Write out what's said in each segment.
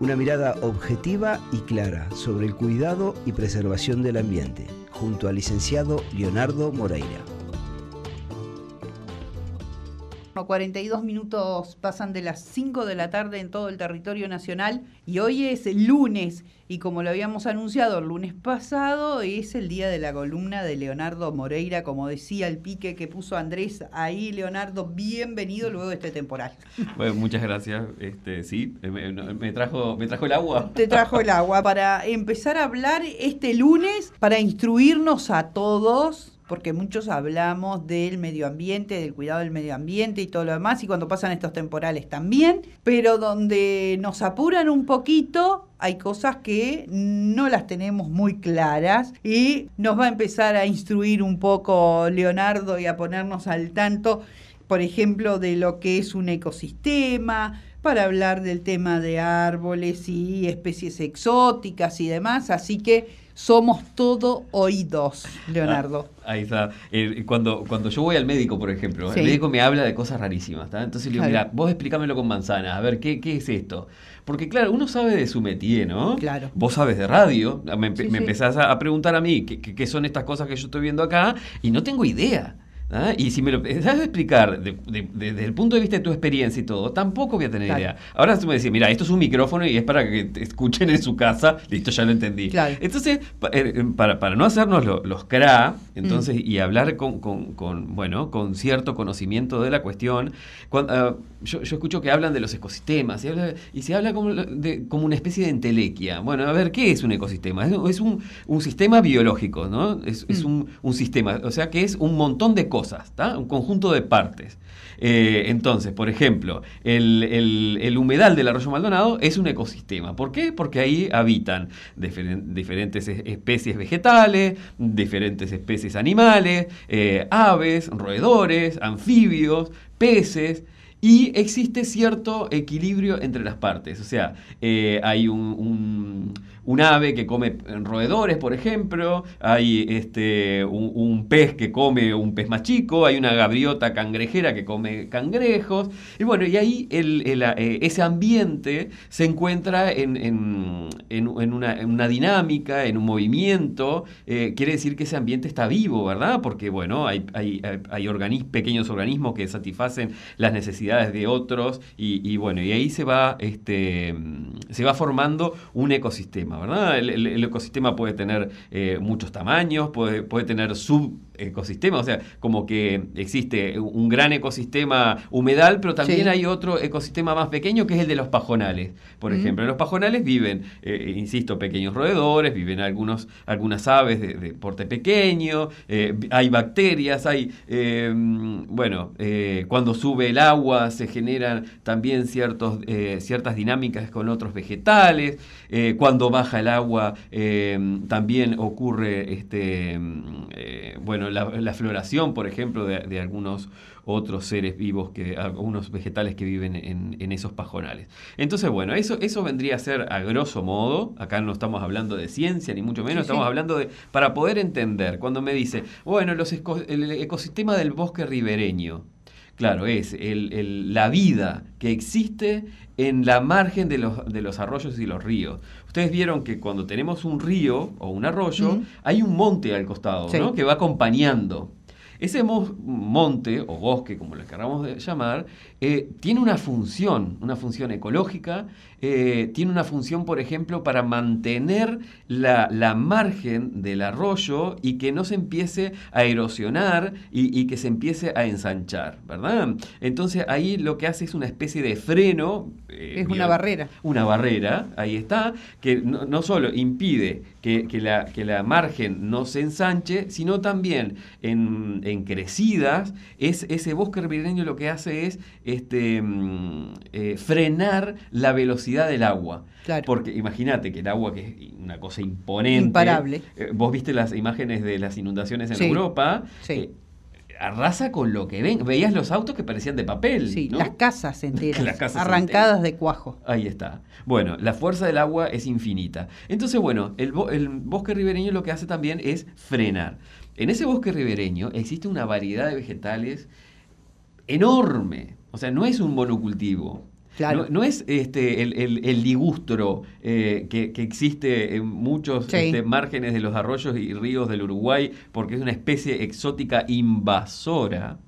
Una mirada objetiva y clara sobre el cuidado y preservación del ambiente, junto al licenciado Leonardo Moreira. 42 minutos pasan de las 5 de la tarde en todo el territorio nacional y hoy es el lunes y como lo habíamos anunciado el lunes pasado es el día de la columna de Leonardo Moreira, como decía el pique que puso Andrés ahí, Leonardo, bienvenido luego de este temporal. Bueno, muchas gracias. Este, sí, me, me, trajo, me trajo el agua. Te trajo el agua para empezar a hablar este lunes, para instruirnos a todos porque muchos hablamos del medio ambiente, del cuidado del medio ambiente y todo lo demás, y cuando pasan estos temporales también, pero donde nos apuran un poquito, hay cosas que no las tenemos muy claras y nos va a empezar a instruir un poco Leonardo y a ponernos al tanto, por ejemplo, de lo que es un ecosistema, para hablar del tema de árboles y especies exóticas y demás, así que somos todo oídos, Leonardo. Ah, ahí está. Eh, cuando, cuando yo voy al médico, por ejemplo, el médico me habla de cosas rarísimas. Entonces le digo, mira, vos explícamelo con manzanas, a ver, ¿qué, ¿qué es esto? Porque claro, uno sabe de su métier, ¿no? Claro. Vos sabes de radio, me, empezás a, preguntar a mí qué, qué son estas cosas que yo estoy viendo acá y no tengo idea. ¿Ah? Y si me lo sabes explicar desde el punto de vista de tu experiencia y todo, tampoco voy a tener idea. Ahora tú me decís, mira, esto es un micrófono y es para que te escuchen en su casa, listo, ya lo entendí. Entonces, eh, eh, para, para, no hacernos los CRA, entonces, mm. y hablar con, con, bueno, con cierto conocimiento de la cuestión, cuando, ah, yo, yo, escucho que hablan de los ecosistemas y, habla, y se habla como, de, como una especie de entelequia. Bueno, a ver, ¿qué es un ecosistema? Es, un, un, sistema biológico, ¿no? Es, es mm. un, un sistema, o sea que es un montón de cosas cosas, un conjunto de partes. Eh, entonces, por ejemplo, el, humedal del arroyo Maldonado es un ecosistema. ¿Por qué? Porque ahí habitan diferentes especies vegetales, diferentes especies animales, eh, aves, roedores, anfibios, peces. Y existe cierto equilibrio entre las partes. O sea, eh, hay un un ave que come roedores, por ejemplo, hay este, un, pez que come un pez más chico, hay una gaviota cangrejera que come cangrejos, y bueno, y ahí eh, ese ambiente se encuentra en, una, dinámica, en un movimiento, eh, quiere decir que ese ambiente está vivo, ¿verdad? Porque, bueno, hay, hay, pequeños organismos que satisfacen las necesidades de otros, y, bueno, y ahí se va, este, se va formando un ecosistema. El, ecosistema puede tener eh, muchos tamaños, puede, puede tener sub ecosistema, o sea, como que existe un gran ecosistema humedal, pero también hay otro ecosistema más pequeño que es el de los pajonales. Por ejemplo, en los pajonales viven, eh, insisto, pequeños roedores, viven algunos, algunas aves de, porte pequeño, eh, hay bacterias, hay, eh, bueno, cuando sube el agua se generan también ciertos, ciertas dinámicas con otros vegetales, cuando baja el agua también ocurre, este, bueno, la, floración, por ejemplo, de, algunos otros seres vivos, que, algunos vegetales que viven en, esos pajonales. Entonces, bueno, eso, eso vendría a ser a grosso modo, acá no estamos hablando de ciencia, ni mucho menos, estamos hablando de, para poder entender, cuando me dice, bueno, los el ecosistema del bosque ribereño, Claro, es la vida que existe en la margen de los, de los, arroyos y los ríos. Ustedes vieron que cuando tenemos un río o un arroyo, hay un monte al costado, ¿no? Que va acompañando. Ese monte o bosque, como lo queramos llamar, eh, tiene una función, una función ecológica, eh, tiene una función, por ejemplo, para mantener la, margen del arroyo y que no se empiece a erosionar y, que se empiece a ensanchar, ¿verdad? Entonces ahí lo que hace es una especie de freno. Eh, es una barrera. Una barrera, ahí está, que no, solo impide que, la, que, la, margen no se ensanche, sino también en, en crecidas, es, ese bosque ribereño lo que hace es este, mm, eh, frenar la velocidad del agua. Porque imagínate que el agua, que es una cosa imponente. Imparable. Eh, vos viste las imágenes de las inundaciones en Europa. Sí. Eh, arrasa con lo que ven. Veías los autos que parecían de papel. Sí, las casas enteras. arrancadas de cuajo. Ahí está. Bueno, la fuerza del agua es infinita. Entonces, bueno, el, el bosque ribereño lo que hace también es frenar. En ese bosque ribereño existe una variedad de vegetales enorme. O sea, no es un monocultivo. No, es este, el, ligustro eh, que, existe en muchos este, márgenes de los arroyos y ríos del Uruguay, porque es una especie exótica invasora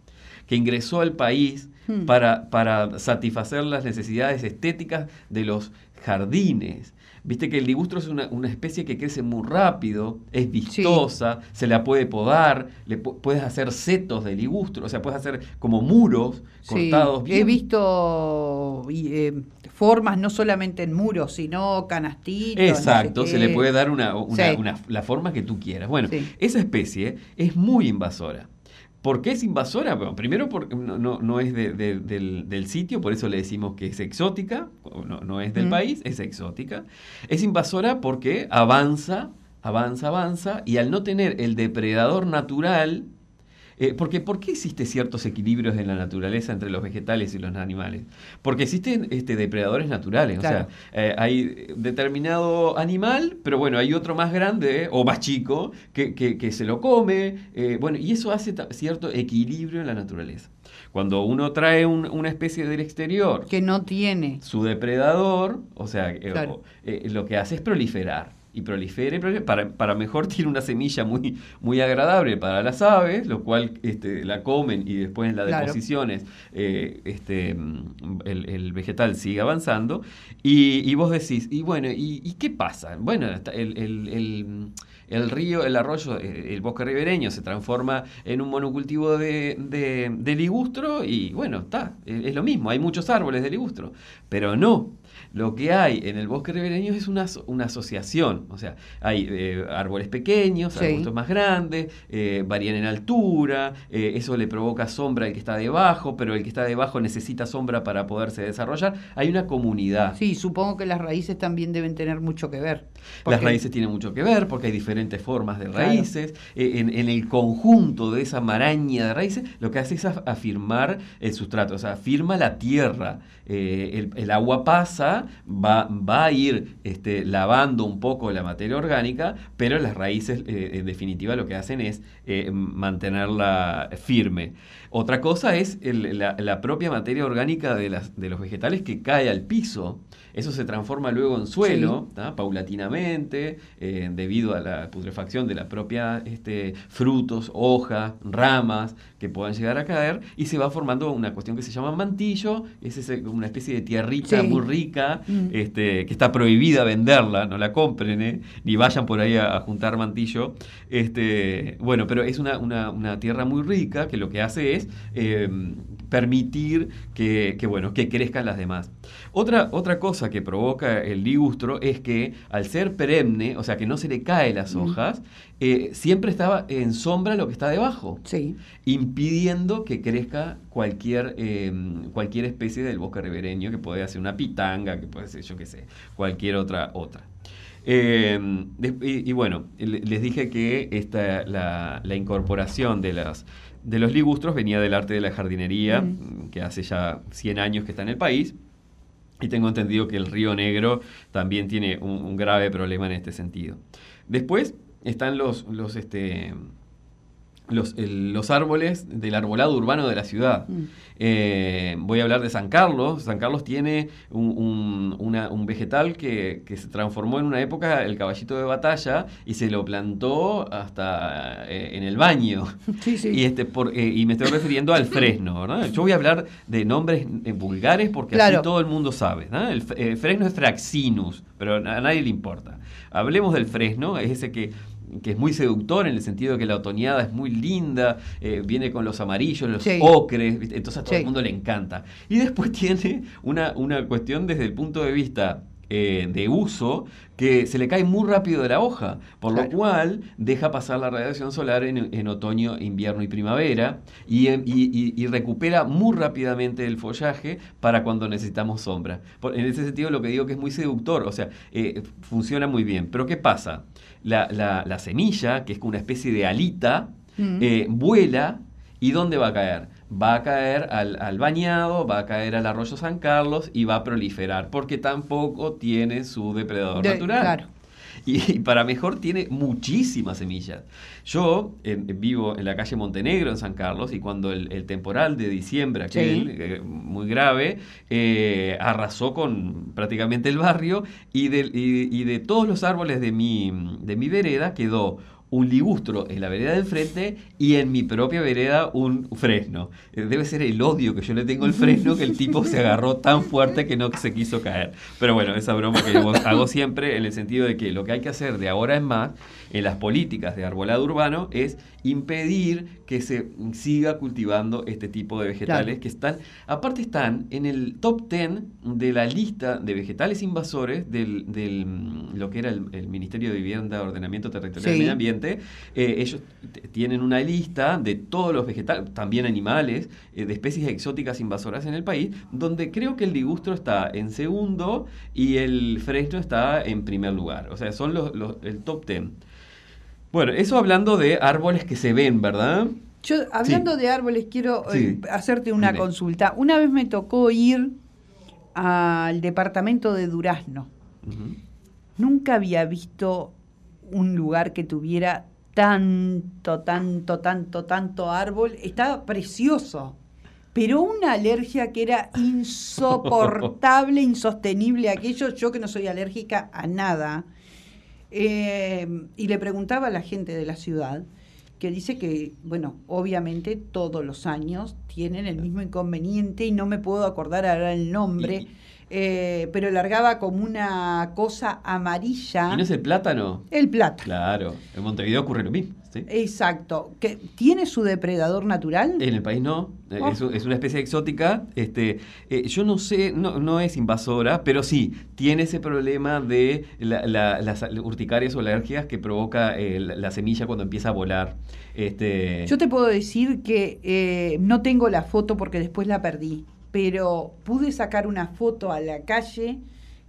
que ingresó al país hmm. para, para satisfacer las necesidades estéticas de los jardines. Viste que el ligustro es una, especie que crece muy rápido, es vistosa, se la puede podar, le puedes hacer setos de ligustro, o sea, puedes hacer como muros cortados bien. He visto eh, formas no solamente en muros, sino canastitos. Exacto, se le puede dar una, la forma que tú quieras. Bueno, esa especie es muy invasora. ¿Por qué es invasora? Bueno, primero porque no, es del, sitio, por eso le decimos que es exótica, no, es del país, es exótica. Es invasora porque avanza, avanza, avanza, y al no tener el depredador natural, eh, porque ¿por qué existen ciertos equilibrios en la naturaleza entre los vegetales y los animales? Porque existen este, depredadores naturales, o sea, eh, hay determinado animal, pero bueno, hay otro más grande o más chico que, se lo come, eh, bueno, y eso hace cierto equilibrio en la naturaleza. Cuando uno trae una especie del exterior que no tiene su depredador, o sea, lo que hace es proliferar y prolifere, para, para, mejor tiene una semilla muy, muy agradable para las aves, lo cual este, la comen y después en las deposiciones eh, este, el, vegetal sigue avanzando. Y, vos decís, y bueno, ¿y, qué pasa? Bueno, el, el, río, el arroyo, eh, el bosque ribereño se transforma en un monocultivo de, de, de ligustro y bueno, está, es lo mismo, hay muchos árboles de ligustro, pero no, lo que hay en el bosque ribereño es una, una asociación, o sea, hay eh, árboles pequeños, arbustos más grandes, eh, varían en altura, eh, eso le provoca sombra al que está debajo, pero el que está debajo necesita sombra para poderse desarrollar. Hay una comunidad. Sí, supongo que las raíces también deben tener mucho que ver. Las raíces tienen mucho que ver porque hay diferentes formas de raíces. En, el conjunto de esa maraña de raíces, lo que hace es afirmar el sustrato, o sea, afirma la tierra. el, el agua pasa va, va a ir este, lavando un poco la materia orgánica, pero las raíces eh, en definitiva lo que hacen es eh, mantenerla firme. Otra cosa es la, propia materia orgánica de, las, de los vegetales que cae al piso. Eso se transforma luego en suelo, paulatinamente, eh, debido a la putrefacción de la propia este, frutos, hojas, ramas que puedan llegar a caer, y se va formando una cuestión que se llama mantillo, es una especie de tierrita muy rica, mm. este, que está prohibida venderla, no la compren, ¿eh? ni vayan por ahí a, juntar mantillo. Este, bueno, pero es una, una, tierra muy rica que lo que hace es eh, permitir que, bueno, que crezcan las demás. Otra, otra cosa que provoca el ligustro es que al ser perenne, o sea que no se le caen las hojas, eh, siempre estaba en sombra lo que está debajo, sí. impidiendo que crezca cualquier, em, cualquier especie del bosque ribereño, que puede ser una pitanga, que puede ser, yo qué sé, cualquier otra. otra. Em, y, bueno, les dije que esta, la, la incorporación de las de los ligustros venía del arte de la jardinería, que hace ya 100 años que está en el país. Y tengo entendido que el Río Negro también tiene un, grave problema en este sentido. Después están los, los, este, los, árboles del arbolado urbano de la ciudad. Mm. Eh, voy a hablar de San Carlos. San Carlos tiene un, vegetal que, se transformó en una época el caballito de batalla y se lo plantó hasta eh, en el baño. Y, este, por, eh, y me estoy refiriendo al fresno. Yo voy a hablar de nombres vulgares porque así todo el mundo sabe. El, fresno es fraxinus, pero a nadie le importa. Hablemos del fresno, es ese que que es muy seductor en el sentido de que la otoñada es muy linda, eh, viene con los amarillos, los ocres, entonces a todo el mundo le encanta. Y después tiene una, una cuestión desde el punto de vista eh, de uso que se le cae muy rápido de la hoja, por lo cual deja pasar la radiación solar en, otoño, invierno y primavera y, y, recupera muy rápidamente el follaje para cuando necesitamos sombra. en ese sentido lo que digo que es muy seductor, o sea, eh, funciona muy bien. Pero ¿qué pasa? La, la, semilla, que es como una especie de alita, mm. eh, vuela y ¿dónde va a caer? Va a caer al, bañado, va a caer al arroyo San Carlos y va a proliferar, porque tampoco tiene su depredador natural. Y, para mejor tiene muchísimas semillas. Yo vivo en la calle Montenegro, en San Carlos, y cuando el, temporal de diciembre, aquel, eh, muy grave, eh, arrasó con prácticamente el barrio, y de, y de todos los árboles de mi, de mi vereda quedó un ligustro en la vereda del frente y en mi propia vereda un fresno. Eh, debe ser el odio que yo le tengo al fresno que el tipo se agarró tan fuerte que no se quiso caer. Pero bueno, esa broma que hago siempre en el sentido de que lo que hay que hacer de ahora en más en las políticas de arbolado urbano es impedir que se siga cultivando este tipo de vegetales que están, aparte están en el top 10 de la lista de vegetales invasores del, del mm, lo que era el, Ministerio de Vivienda, Ordenamiento Territorial y Medio Ambiente. Eh, ellos tienen una lista de todos los vegetales, también animales, eh, de especies exóticas invasoras en el país, donde creo que el ligustro está en segundo y el fresno está en primer lugar. O sea, son los, el top 10. Bueno, eso hablando de árboles que se ven, ¿verdad? Yo, hablando de árboles, quiero eh, hacerte una consulta. Una vez me tocó ir al departamento de Durazno. Nunca había visto un lugar que tuviera tanto, tanto, tanto, tanto árbol. Estaba precioso. Pero una alergia que era insoportable, insostenible aquello. Yo que no soy alérgica a nada eh, y le preguntaba a la gente de la ciudad, que dice que, bueno, obviamente todos los años tienen el mismo inconveniente y no me puedo acordar ahora el nombre. Eh, pero largaba como una cosa amarilla. ¿Y no es el plátano? El plátano. Claro, en Montevideo ocurre lo mismo. Exacto. ¿Que ¿Tiene su depredador natural? En el país no. Eh, oh. Es, una especie exótica. Este, eh, yo no sé, no, no, es invasora, pero sí, tiene ese problema de las urticarias o alergias que provoca la semilla cuando empieza a volar. Este... Yo te puedo decir que no tengo la foto porque después la perdí pero pude sacar una foto a la calle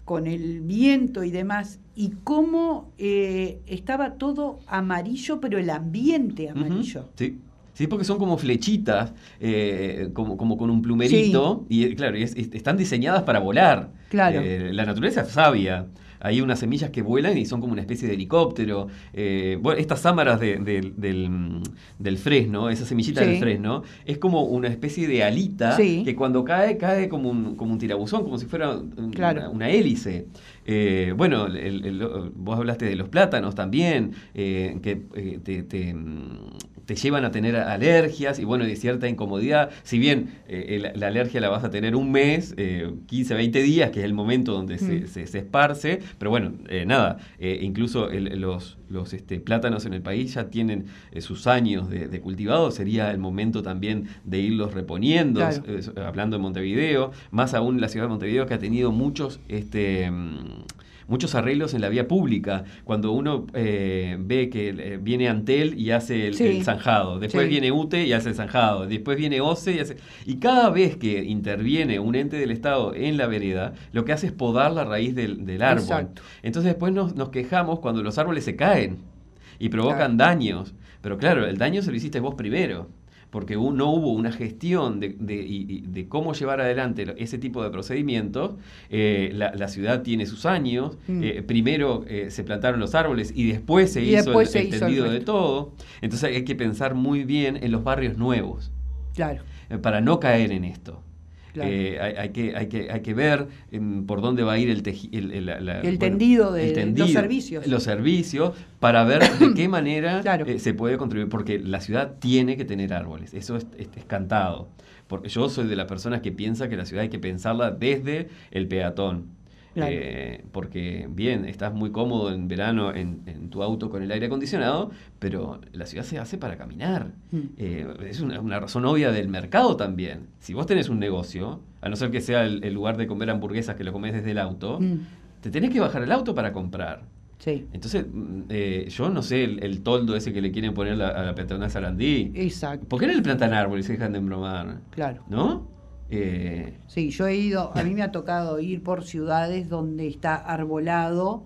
con el viento y demás, y cómo eh, estaba todo amarillo, pero el ambiente amarillo. sí. Sí, porque son como flechitas, eh, como, como, con un plumerito, y claro, están diseñadas para volar. Claro. Eh, la naturaleza es sabia hay unas semillas que vuelan y son como una especie de helicóptero. Eh, bueno, estas sámaras del, del, fresno, esa semillita del fresno, es como una especie de alita que cuando cae, cae como un, como un tirabuzón, como si fuera una, hélice. Eh, bueno, vos hablaste de los plátanos también, eh, que te, te llevan a tener alergias y bueno, de cierta incomodidad. Si bien eh, la, alergia la vas a tener un mes, 15, eh, 20 días, que es el momento donde se, mm. se, esparce, pero bueno, eh, nada, incluso los, los este, plátanos en el país ya tienen sus años de, cultivado, sería el momento también de irlos reponiendo, hablando de Montevideo, más aún la ciudad de Montevideo que ha tenido muchos... Este, mm, muchos arreglos en la vía pública, cuando uno eh, ve que eh, viene Antel y hace el, zanjado, después viene UTE y hace el zanjado, después viene OCE y hace... Y cada vez que interviene un ente del Estado en la vereda, lo que hace es podar la raíz del, árbol. Entonces después nos, quejamos cuando los árboles se caen y provocan daños. Pero claro, el daño se lo hiciste vos primero porque no hubo una gestión de, cómo llevar adelante ese tipo de procedimientos. Eh, la, ciudad tiene sus años, mm. eh, primero eh, se plantaron los árboles y después se hizo el extendido de todo. Entonces hay que pensar muy bien en los barrios nuevos. Claro. para no caer en esto. Eh, hay, que, hay, que, hay que ver em, por dónde va a ir el, el, tendido de los servicios. Los servicios, para ver de qué manera eh, se puede contribuir, porque la ciudad tiene que tener árboles, eso es, es, cantado. Porque yo soy de las personas que piensa que la ciudad hay que pensarla desde el peatón. Eh, porque, bien, estás muy cómodo en verano en, tu auto con el aire acondicionado, pero la ciudad se hace para caminar. Mm. Eh, es una, razón obvia del mercado también. Si vos tenés un negocio, a no ser que sea el, lugar de comer hamburguesas que lo comes desde el auto, mm. te tenés que bajar el auto para comprar. Sí. Entonces, mm, eh, yo no sé el, toldo ese que le quieren poner a la peatonal Sarandí. Exacto. ¿Por qué no le plantan árboles y se dejan de embromar? Claro. ¿No? Eh, sí, yo he ido, a mí me ha tocado ir por ciudades donde está arbolado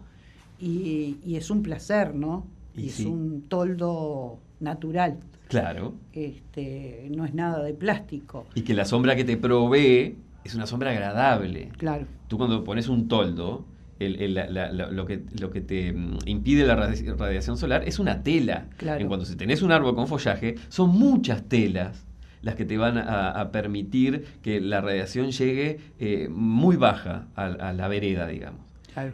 y, es un placer, ¿no? Y, es un toldo natural. Claro. Este, no es nada de plástico. Y que la sombra que te provee es una sombra agradable. Claro. Tú cuando pones un toldo, lo, que, lo que te mm, impide la radiación solar es una tela. En cuanto si tenés un árbol con follaje, son muchas telas las que te van a, permitir que la radiación llegue eh, muy baja a la vereda, digamos.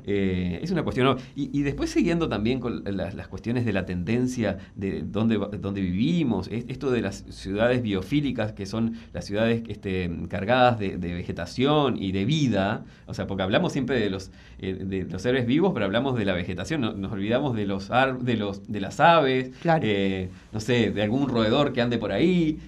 Eh, es una cuestión. Y, después siguiendo también con las, cuestiones de la tendencia de dónde, dónde vivimos, esto de las ciudades biofílicas, que son las ciudades este, cargadas de, vegetación y de vida, o sea, porque hablamos siempre de los, eh, de los seres vivos, pero hablamos de la vegetación, nos olvidamos de los, de los de las aves, eh, no sé, de algún roedor que ande por ahí,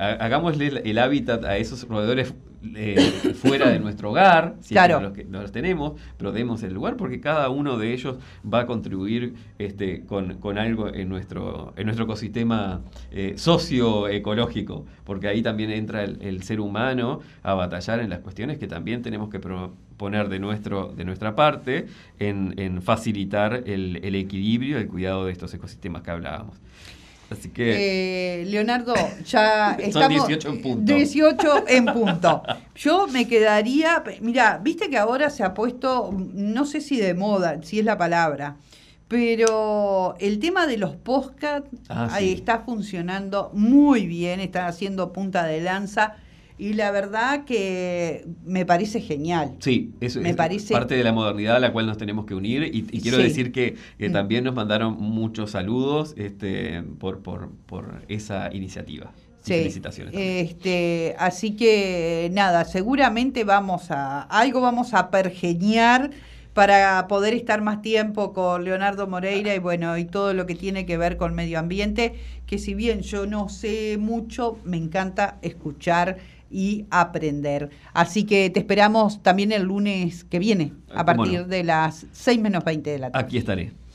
hagámosle el hábitat a esos roedores eh, fuera de nuestro hogar, si no, los, tenemos, pero demos el lugar porque cada uno de ellos va a contribuir este, con, algo en nuestro, en nuestro ecosistema eh, socioecológico, porque ahí también entra el, ser humano a batallar en las cuestiones que también tenemos que poner de, nuestro, de nuestra parte en, facilitar el, el equilibrio, el cuidado de estos ecosistemas que hablábamos. Así que. Eh, Leonardo, ya estamos. 18 en punto. 18 en punto. Yo me quedaría. Mira, viste que ahora se ha puesto, no sé si de moda, si es la palabra, pero el tema de los podcasts ah, está funcionando muy bien, están haciendo punta de lanza. Y la verdad que me parece genial. Sí, eso es parte de la modernidad a la cual nos tenemos que unir. Y, quiero decir que, mm. también nos mandaron muchos saludos este, por, por, por esa iniciativa. Sí, felicitaciones. Este, así que nada, seguramente vamos a algo vamos a pergeñar para poder estar más tiempo con Leonardo Moreira y bueno, y todo lo que tiene que ver con medio ambiente, que si bien yo no sé mucho, me encanta escuchar y aprender. Así que te esperamos también el lunes que viene, a partir de las 6 menos 20 de la tarde. Aquí estaré.